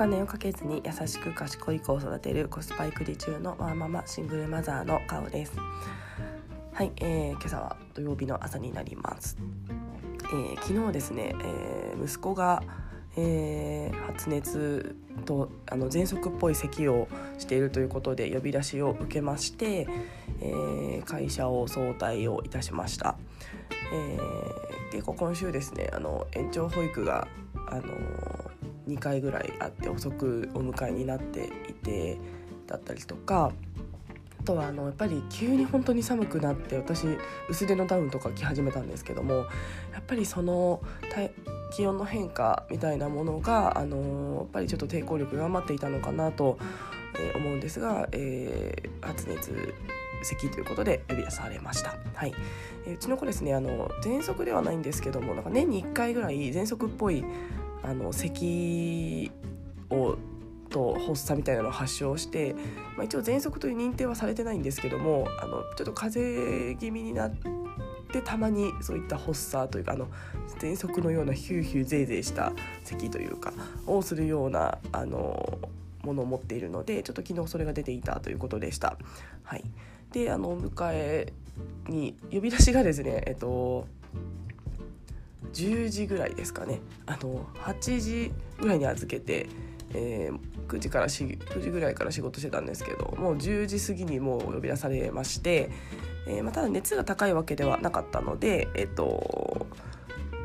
金をかけずに優しく賢い子を育てるコスパ育児中のワーママシングルマザーの顔です。はい、えー、今朝は土曜日の朝になります、えー、昨日ですね、えー、息子がえー、発熱とあの喘息っぽい咳をしているということで呼び出しを受けまして、えー、会社を早退をいたしました、えー、結構今週ですねあの延長保育があの2回ぐらいあって遅くお迎えになっていてだったりとかあとはあのやっぱり急に本当に寒くなって私薄手のダウンとか着始めたんですけどもやっぱりその気温の変化みたいなものがあのやっぱりちょっと抵抗力が余っていたのかなと、思うんですが、えー、発熱咳ということで呼び出されました。はい、えー、うちの子ですねあの喘息ではないんですけどもなんか年に1回ぐらい喘息っぽいあの咳をと発作みたいなのを発症して、まあ、一応喘息という認定はされてないんですけどもあのちょっと風邪気味になってたまにそういった発作というかあの喘息のようなヒューヒューゼーゼーした咳というかをするようなあのものを持っているのでちょっと昨日それが出ていたということでした。はい、であの迎えに呼び出しがですねえっと10時ぐらいですかね。あの8時ぐらいに預けて、えー、9時から9時ぐらいから仕事してたんですけどもう10時過ぎにもう呼び出されまして、えーまあ、ただ熱が高いわけではなかったので、えっと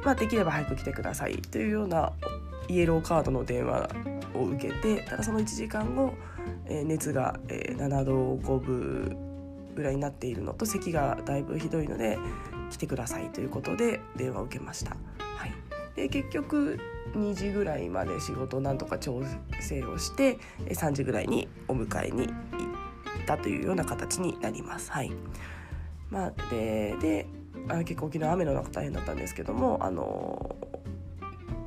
まあ、できれば早く来てくださいというようなイエローカードの電話を受けてただその1時間後、えー、熱が、えー、7度5分ぐらいになっているのと咳がだいぶひどいので来てくださいということで電話を受けました。はい、で結局2時ぐらいまで仕事をなんとか調整をして3時ぐらいにお迎えに行ったというような形になります。はいまあ、でであ結構沖縄雨の中大変だったんですけどもあの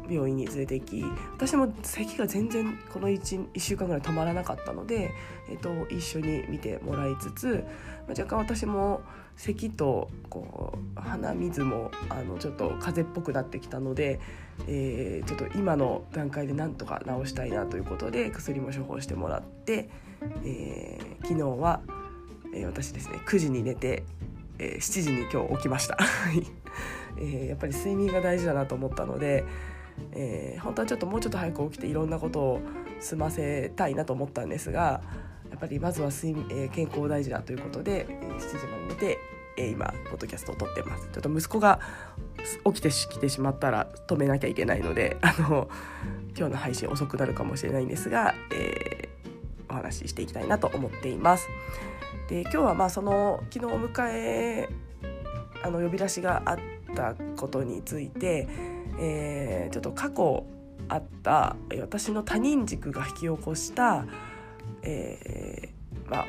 病院に連れて行き私も咳が全然この 1, 1週間ぐらい止まらなかったので、えっと、一緒に見てもらいつつ、若干私も咳とこう鼻水もあのちょっと風邪っぽくなってきたので、えー、ちょっと今の段階でなんとか治したいなということで薬も処方してもらって、えー、昨日は、えー、私ですね9時に寝て、えー、7時に今日起きました、えー、やっぱり睡眠が大事だなと思ったので、えー、本当はちょっともうちょっと早く起きていろんなことを済ませたいなと思ったんですがやっぱりまずは睡眠、えー、健康大事だということで、えー、7時まで寝て、え、今ポッドキャストを撮ってますちょっと息子が起きてきてしまったら止めなきゃいけないので あの今日の配信遅くなるかもしれないんですが、えー、お話ししていきたいなと思っています。で今日はまあその昨日お迎えあの呼び出しがあったことについてえー、ちょっと過去あった私の他人軸が引き起こした、えー、まあ、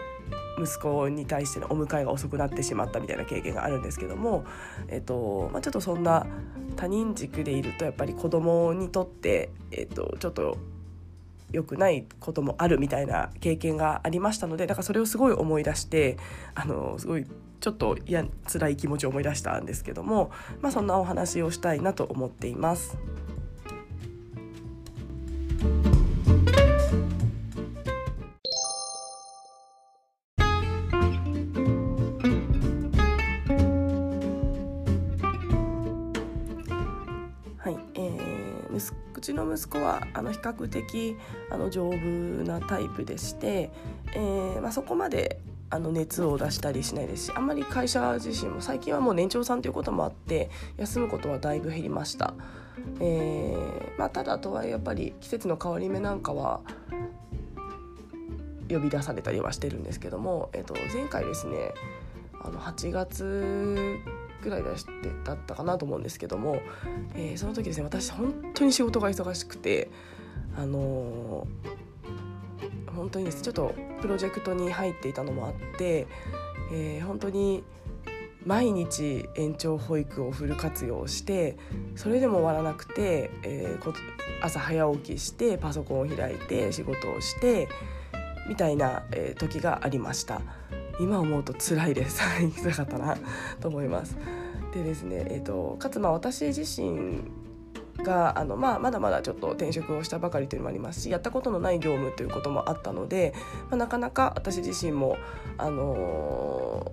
息子に対してのお迎えが遅くなってしまったみたいな経験があるんですけども、えーとまあ、ちょっとそんな他人軸でいるとやっぱり子供にとって、えーと、ちょっと良くないこともあるみたいな経験がありましたのでだからそれをすごい思い出してあのすごいちょっと嫌辛い気持ちを思い出したんですけども、まあ、そんなお話をしたいなと思っています。はあの比較的あの丈夫なタイプでして、えーまあ、そこまであの熱を出したりしないですしあんまり会社自身も最近はもう年長さんということもあって休むことはだいぶ減りました、えーまあ、ただとはいえやっぱり季節の変わり目なんかは呼び出されたりはしてるんですけども、えー、と前回ですねあの8月ぐらい出してだったかなと思うんですけども、えー、その時ですね私本当に仕事が忙しくてあのー本当にですちょっとプロジェクトに入っていたのもあって、えー、本当に毎日延長保育をフル活用してそれでも終わらなくて、えー、朝早起きしてパソコンを開いて仕事をしてみたいな、えー、時がありました。今思うと辛いです。辛かったなと思います。でですね、えーと、かつまあ私自身があの、まあ、まだまだちょっと転職をしたばかりというのもありますしやったことのない業務ということもあったので、まあ、なかなか私自身も、あの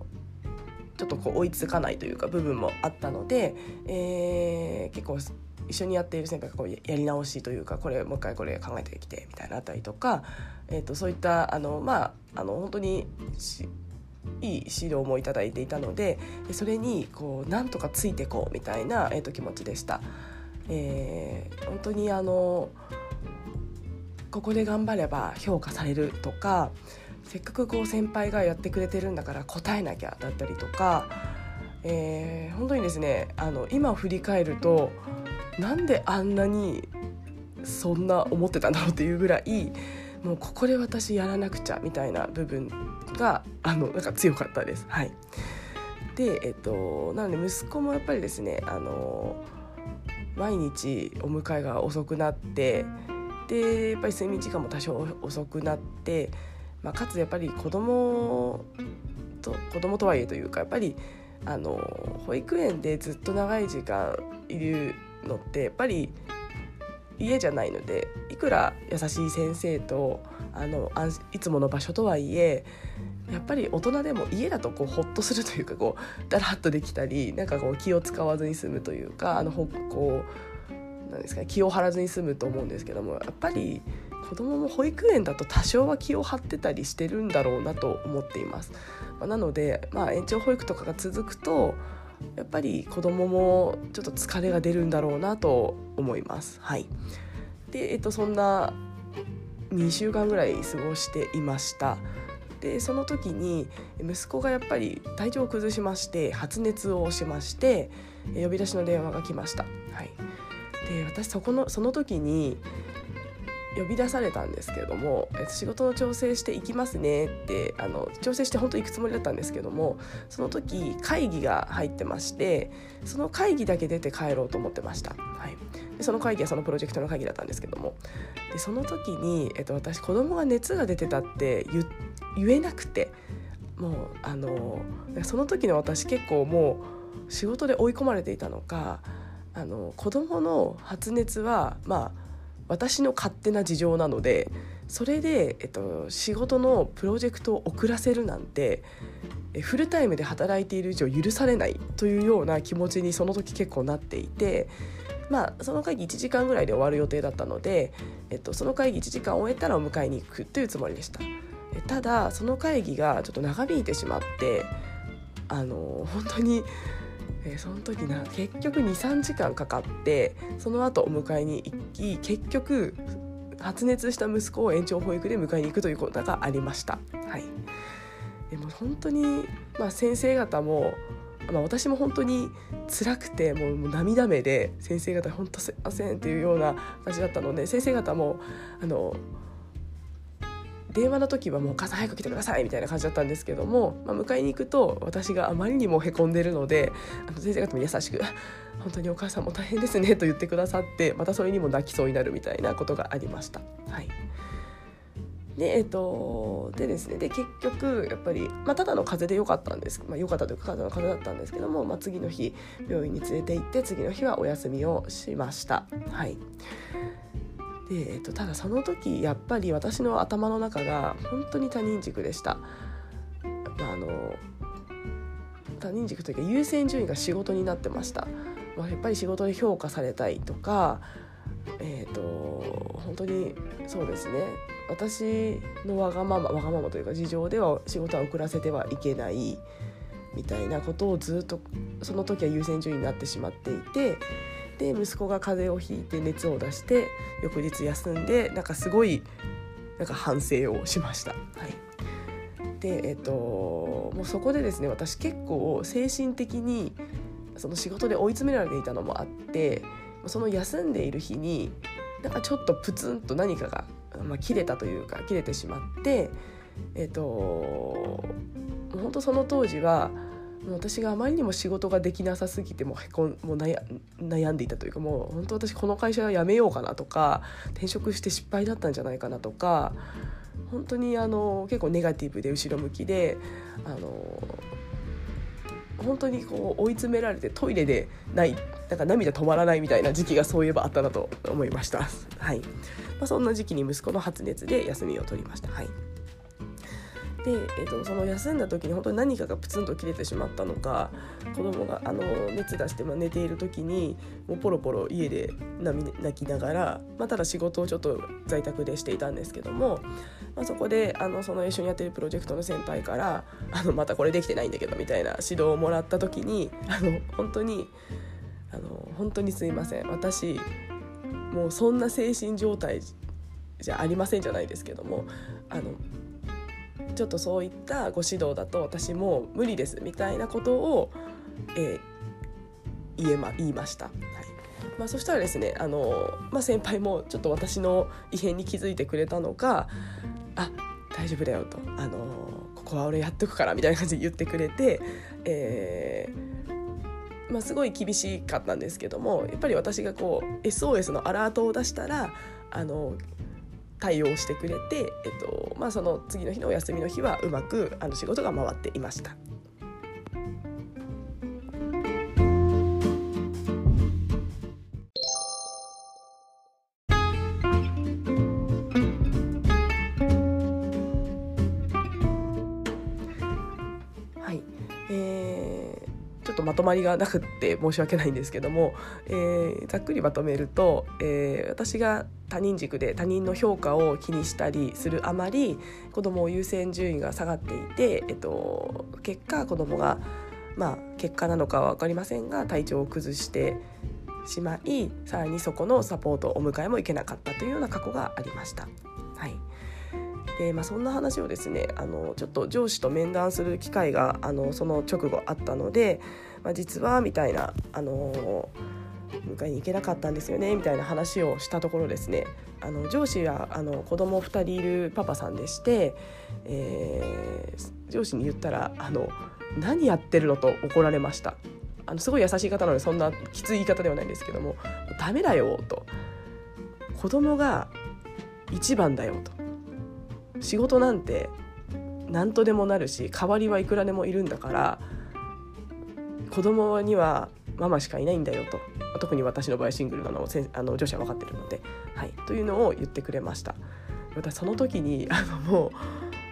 ー、ちょっとこう追いつかないというか部分もあったので、えー、結構一緒にやっている先輩がこうやり直しというかこれもう一回これ考えてきてみたいなあったりとか、えー、とそういったあのまああの本当にいい指導もいただいていたのでそれにこうなんとかついていこうみたいな、えー、と気持ちでした。えー、本当にあのここで頑張れば評価されるとかせっかくこう先輩がやってくれてるんだから答えなきゃだったりとか、えー、本当にですねあの今振り返るとなんであんなにそんな思ってたんだろうっていうぐらいもうここで私やらなくちゃみたいな部分があのなんか強かったです。はい、で、えっと、なので息子もやっぱりですねあの毎日お迎えが遅くなってでやっぱり睡眠時間も多少遅くなって、まあ、かつやっぱり子供と子供とはいえというかやっぱりあの保育園でずっと長い時間いるのってやっぱり家じゃないのでいくら優しい先生とあのいつもの場所とはいえやっぱり大人でも家だとこうホッとするというかこうだらっとできたりなんかこう気を使わずに済むというかあのこうなんですか、ね、気を張らずに済むと思うんですけどもやっぱり子供も保育園だと多少は気を張ってたりしてるんだろうなと思っています。まあ、なので、まあ、延長保育とかが続くとやっぱり子供もちょっと疲れが出るんだろうなと思います。はい、で、えっと、そんな2週間ぐらい過ごしていました。でその時に息子がやっぱり体調を崩しまして発熱をしまして呼び出しの電話が来ました。はい、で私そこのその時に呼び出されたんですけれども「仕事の調整していきますね」ってあの調整して本当行くつもりだったんですけどもその時会議が入ってましてその会議だけ出て帰ろうと思ってました。はい、でその会議はそのプロジェクトの会議だったんですけどもでその時に、えっと、私子供が熱が出てたって言えなくてもうあのその時の私結構もう仕事で追い込まれていたのかあの子供の発熱はまあ私の勝手な事情なのでそれで、えっと、仕事のプロジェクトを遅らせるなんてフルタイムで働いている以上許されないというような気持ちにその時結構なっていて。まあ、その会議1時間ぐらいで終わる予定だったので、えっと、その会議1時間終えたらお迎えに行くというつもりでしたただその会議がちょっと長引いてしまってあの本当にえその時な結局23時間かかってその後お迎えに行き結局発熱した息子を延長保育で迎えに行くということがありました。はい、でも本当に、まあ、先生方も、まあ、私も本当に辛くてもう涙目で先生方本当すいませんっていうような感じだったので先生方もあの電話の時はもう「お母さん早く来てください」みたいな感じだったんですけども、まあ、迎えに行くと私があまりにもへこんでるのであの先生方も優しく「本当にお母さんも大変ですね」と言ってくださってまたそれにも泣きそうになるみたいなことがありました。はいでえっと、でですねで結局やっぱり、まあ、ただの風邪で良かったんです、まあ、良かったというかただの風邪だったんですけども、まあ、次の日病院に連れて行って次の日はお休みをしました。はいで、えっと、ただその時やっぱり私の頭の中が本当に他人軸でした。まあ、あの他人軸というか優先順位が仕事になってました。まあ、やっぱり仕事で評価されたいとか、えーと、本当にそうですね私のわがままわがままというか事情では仕事は遅らせてはいけないみたいなことをずっとその時は優先順位になってしまっていてで息子が風邪をひいて熱を出して翌日休んでなんかすごいなんか反省をしました。はい、でえっ、ともうそこでですね私結構精神的にその仕事で追い詰められていたのもあってその休んでいる日になんかちょっとプツンと何かが、まあ、切れたというか切れてしまってえっ、と本当その当時は私があまりにも仕事ができなさすぎてもへこんもう悩んでいたというかもう本当私この会社辞めようかなとか転職して失敗だったんじゃないかなとか本当にあの結構ネガティブで後ろ向きであの本当にこう追い詰められてトイレでないなんか涙止まらないみたいな時期がそういえばあったなと思いました。はいまあ、そんな時期に息子の発熱で休みを取りました。はいで、えーと、その休んだ時に本当に何かがプツンと切れてしまったのか子供があの熱出して、ま、寝ている時にもうポロポロ家で泣きながら、まあ、ただ仕事をちょっと在宅でしていたんですけども、まあ、そこであのその一緒にやってるプロジェクトの先輩から「あのまたこれできてないんだけど」みたいな指導をもらった時にあの本当にあの本当にすいません。私もうそんな精神状態じゃありませんじゃないですけどもあのちょっとそういったご指導だと私も無理ですみたいなことを、えー、言えま言いました。はいまあ、そしたらですねあの、まあ、先輩もちょっと私の異変に気づいてくれたのか「あ大丈夫だよ」と「あのここは俺やっとくから」みたいな感じで言ってくれて、えーまあ、すごい厳しかったんですけどもやっぱり私がこう SOS のアラートを出したらあの対応してくれて、えっとまあ、その次の日のお休みの日はうまくあの仕事が回っていました。まりがなくって申し訳ないんですけども、えー、ざっくりまとめると、えー、私が他人軸で他人の評価を気にしたりするあまり子供を優先順位が下がっていて、えっと、結果子供がまあ結果なのかは分かりませんが体調を崩してしまいさらにそこのサポートお迎えも行けなかったというような過去がありました。はいでまあ、そんな話をですねあのちょっと上司と面談する機会があのその直後あったので、まあ、実はみたいな、あの迎えに行けなかったんですよねみたいな話をしたところですねあの上司はあの子供2人いるパパさんでして、えー、上司に言ったらあの「何やってるの?」と怒られました。あのすごい優しい方なのでそんなきつい言い方ではないんですけども「ダメだよ」と「子供が一番だよ」と「仕事なんて何とでもなるし代わりはいくらでもいるんだから子供にはママしかいないんだよと。特に私の場合シングルなのをあの女子は分かってるので、はい、というのを言ってくれました。私その時に あのもう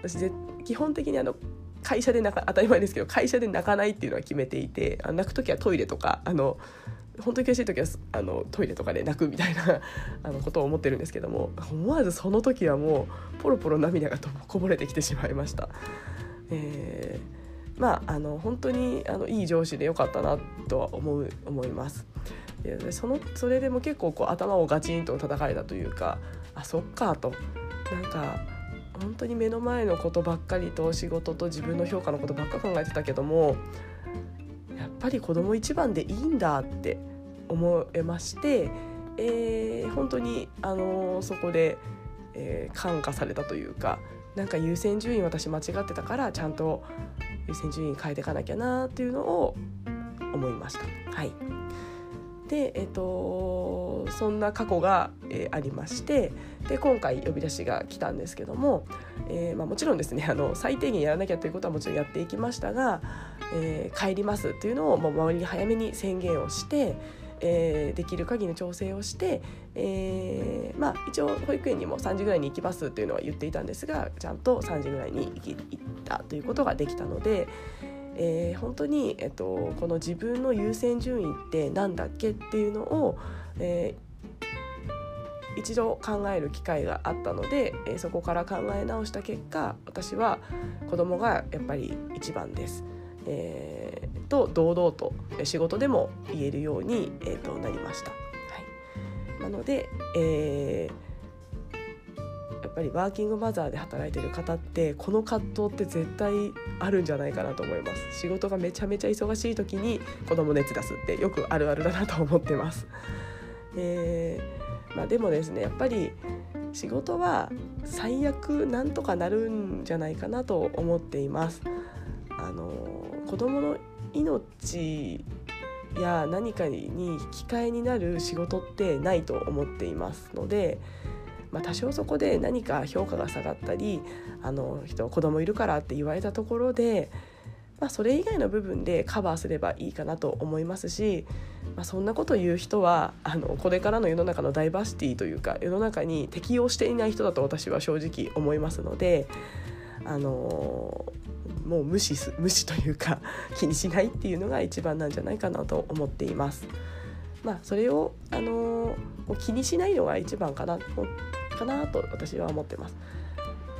私基本的にあの会社で泣か当たり前ですけど会社で泣かないっていうのは決めていてあ泣く時はトイレとかあの本当に悔しい時はあのトイレとかで泣くみたいな あのことを思ってるんですけども思わずその時はもうポロポロ涙がこぼれてきてしまいました。えーまあ、あの本当にあのいい上司でよかったなとは思う思います。でそのそれでも結構こう頭をガチンと叩かれたというかあそっかとなんか本当に目の前のことばっかりと仕事と自分の評価のことばっか考えてたけどもやっぱり子供一番でいいんだって思えまして、えー、本当に、あのー、そこで、えー、感化されたというかなんか優先順位私間違ってたからちゃんと優先順位変えていかなきゃなっていうのを思いました。はいでえーと、そんな過去が、えー、ありましてで今回呼び出しが来たんですけども、えーまあ、もちろんですね あの最低限やらなきゃということはもちろんやっていきましたが、えー、帰りますっていうのをもう周りに早めに宣言をして、えー、できる限りの調整をして、えー、まあ、一応保育園にも3時ぐらいに行きますっていうのは言っていたんですがちゃんと3時ぐらいに行ったということができたので。えー、本当に、えっと、この自分の優先順位って何だっけっていうのを、えー、一度考える機会があったので、えー、そこから考え直した結果私は子供がやっぱり一番です。えー、と堂々と仕事でも言えるように、えー、となりました。はい、なので、えー、やっぱりワーキングマザーで働いてる方ってこの葛藤って絶対あるんじゃないかなと思います仕事がめちゃめちゃ忙しい時に子供熱出すってよくあるあるだなと思ってます。えーまあ、でもですねやっぱり仕事は最悪なんとかなるんじゃないかなと思っています。あの子供の命や何かに引き換えになる仕事ってないと思っていますので、まあ、多少そこで何か評価が下がったりあの人子供いるからって言われたところで、まあ、それ以外の部分でカバーすればいいかなと思いますし、まあ、そんなこと言う人はあのこれからの世の中のダイバーシティというか世の中に適応していない人だと私は正直思いますので。あのもう無視す無視というか 気にしないっていうのが一番なんじゃないかなと思っています。まあ、それを、あの気にしないのが一番かなかなと私は思ってます。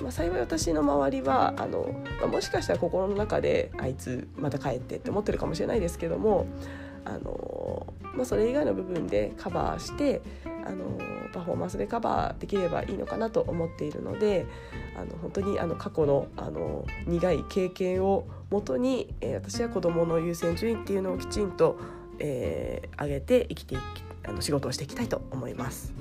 まあ、幸い私の周りはあの、まあ、もしかしたら心の中であいつまた帰ってって思ってるかもしれないですけどもあの、まあ、それ以外の部分でカバーしてあのパフォーマンスでカバーできればいいのかなと思っているのであの本当にあの過去のあの苦い経験をもとに、えー、私は子どもの優先順位っていうのをきちんと、えー、上げて生きていきあの仕事をしていきたいと思います。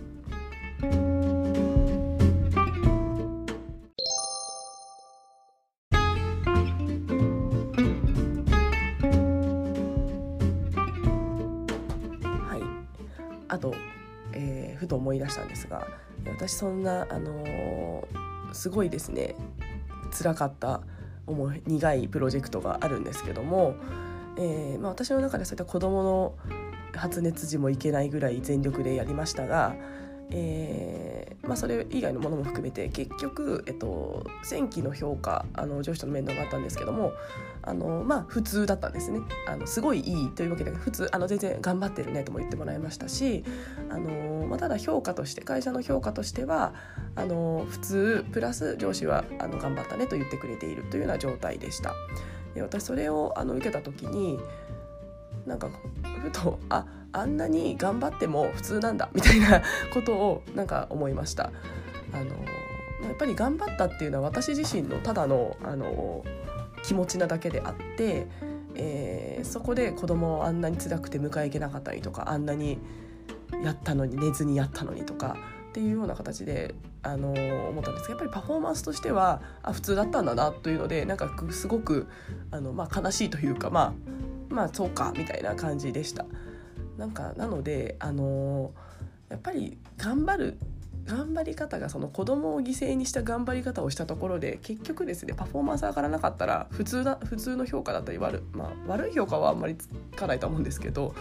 あと、えー、ふと思い出したんですが私そんな、あのー、すごいですねつらかった重い苦いプロジェクトがあるんですけども、えーまあ、私の中でそういった子どもの発熱時もいけないぐらい全力でやりましたが、えーまあ、それ以外のものも含めて結局、えっと、前期の評価あの上司との面談があったんですけどもあの、まあ、普通だったんですねあのすごいいいというわけで普通あの全然頑張ってるねとも言ってもらいましたしあの、まあ、ただ評価として会社の評価としてはあの普通プラス上司はあの頑張ったねと言ってくれているというような状態でした。で私それをあの受けた時になんかふとああんなに頑張っても普通なんだみたいなことをなんか思いました。あのやっぱり頑張ったっていうのは私自身のただのあの気持ちなだけであって、えー、そこで子供をあんなに辛くて迎え行けなかったりとかあんなにやったのに寝ずにやったのにとかっていうような形で、あの、思ったんですけどやっぱりパフォーマンスとしてはあ普通だったんだなというのでなんかすごくあの、まあ、悲しいというかまあまあそうかみたいな感じでした。なんかなのであのやっぱり頑張る頑張り方がその子供を犠牲にした頑張り方をしたところで結局ですねパフォーマンス上がらなかったら普通だ普通の評価だったり悪,、まあ、悪い評価はあんまりつかないと思うんですけど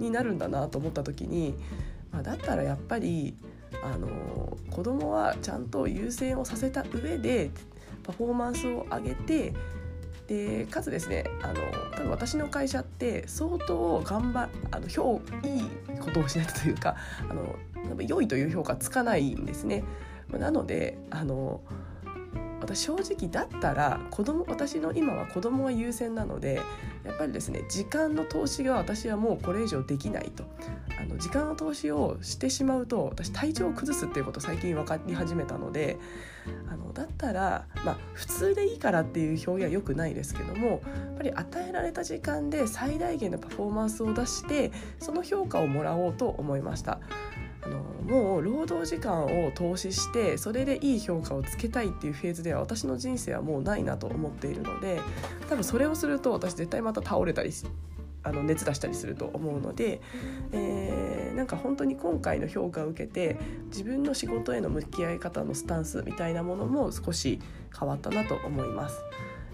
になるんだなと思った時に、まあ、だったらやっぱりあの子供はちゃんと優先をさせた上でパフォーマンスを上げてでかつですねあの多分私の会社って相当頑張あの評いいことをしないとというかあの良いという評価つかないんですね。なのであの私正直だったら子供私の今は子供が優先なのでやっぱりですね時間の投資が私はもうこれ以上できないとあの時間の投資をしてしまうと私体調を崩すっていうこと最近分かり始めたのであのだったらまあ普通でいいからっていう表現は良くないですけどもやっぱり与えられた時間で最大限のパフォーマンスを出してその評価をもらおうと思いました。あのもう労働時間を投資してそれでいい評価をつけたいっていうフェーズでは私の人生はもうないなと思っているので多分それをすると私絶対また倒れたりあの熱出したりすると思うので、えー、なんか本当に今回の評価を受けて自分の仕事への向き合い方のスタンスみたいなものも少し変わったなと思います。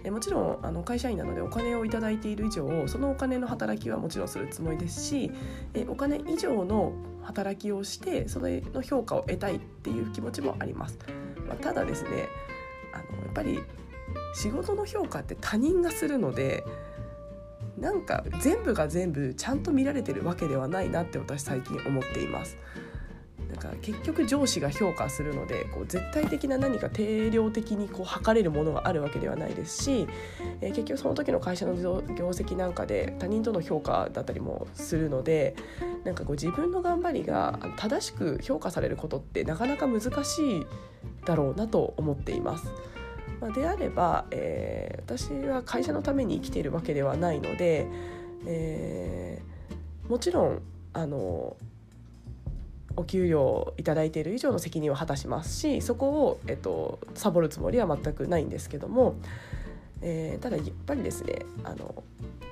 えもちろんあの会社員なのでお金を頂いている以上そのお金の働きはもちろんするつもりですしえお金以上の働きをしてそれの評価を得たいっていう気持ちもあります。まあ、ただですねあのやっぱり仕事の評価って他人がするのでなんか全部が全部ちゃんと見られてるわけではないなって私最近思っています。なんか結局上司が評価するのでこう絶対的な何か定量的にこう測れるものがあるわけではないですし、えー、結局その時の会社の業績なんかで他人との評価だったりもするのでなんかこう自分の頑張りが正しく評価されることってなかなか難しいだろうなと思っています。まあ、であれば、えー、私は会社のために生きているわけではないので、えー、もちろんあのお給料を頂いている以上の責任を果たしますしそこを、えっと、サボるつもりは全くないんですけども、えー、ただやっぱりですねあの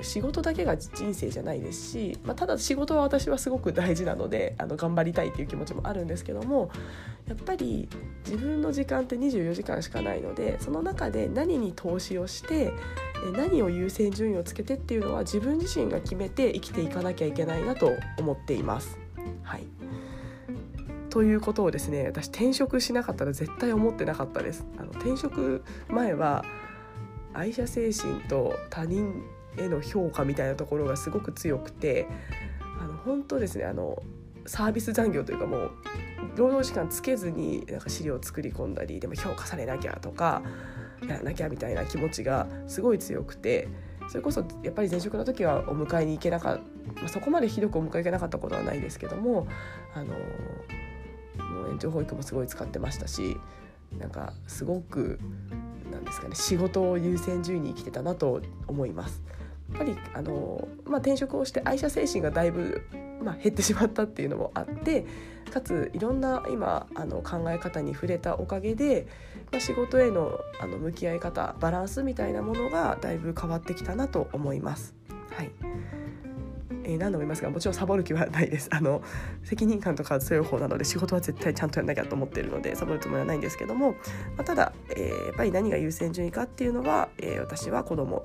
仕事だけが人生じゃないですし、まあ、ただ仕事は私はすごく大事なのであの頑張りたいっていう気持ちもあるんですけどもやっぱり自分の時間って24時間しかないのでその中で何に投資をして何を優先順位をつけてっていうのは自分自身が決めて生きていかなきゃいけないなと思っています。はいということをですね私転職しなかったら絶対思ってなかったです。あの転職前は愛社精神と他人への評価みたいなところがすごく強くてあの本当ですねあのサービス残業というかもう労働時間つけずになんか資料を作り込んだりでも評価されなきゃとかやらなきゃみたいな気持ちがすごい強くてそれこそやっぱり前職の時はお迎えに行けなかった、まあ、そこまでひどくお迎え行けなかったことはないですけどもあのもう延長保育もすごい使ってましたしなんかすごくなんですかね仕事を優先順位に生きてたなと思います。やっぱりあの、まあ、転職をして愛社精神がだいぶ、まあ、減ってしまったっていうのもあってかついろんな今あの考え方に触れたおかげで、まあ、仕事へのあの向き合い方バランスみたいなものがだいぶ変わってきたなと思います。はいえー、何度も言いますがもちろんサボる気はないですあの責任感とか強い方なので仕事は絶対ちゃんとやんなきゃと思っているのでサボるつもりはないんですけども、まあ、ただ、えー、やっぱり何が優先順位かっていうのは、えー、私は子供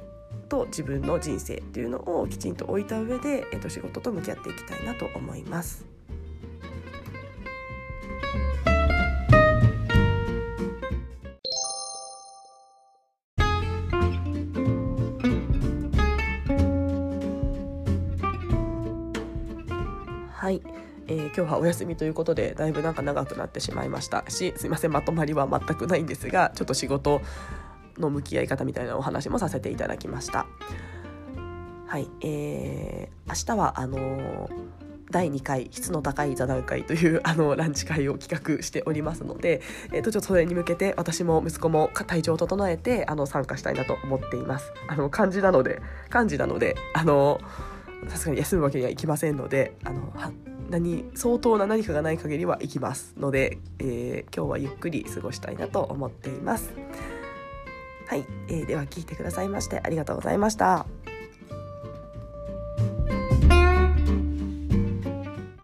と自分の人生っていうのをきちんと置いた上で、えー、と仕事と向き合っていきたいなと思います。えー、今日はお休みということでだいぶなんか長くなってしまいました。しすいませんまとまりは全くないんですがちょっと仕事の向き合い方みたいなお話もさせていただきました。はい、えー、明日はあのー第2回質の高い座談会という あのランチ会を企画しておりますので、えー、とちょっとそれに向けて私も息子も体調を整えてあの参加したいなと思っています。あの漢字なので漢字なのであのさすがに休むわけにはいきませんのであの何相当な何かがない限りは行きますので、えー、今日はゆっくり過ごしたいなと思っています。はい、えー、では聞いてくださいましてありがとうございました。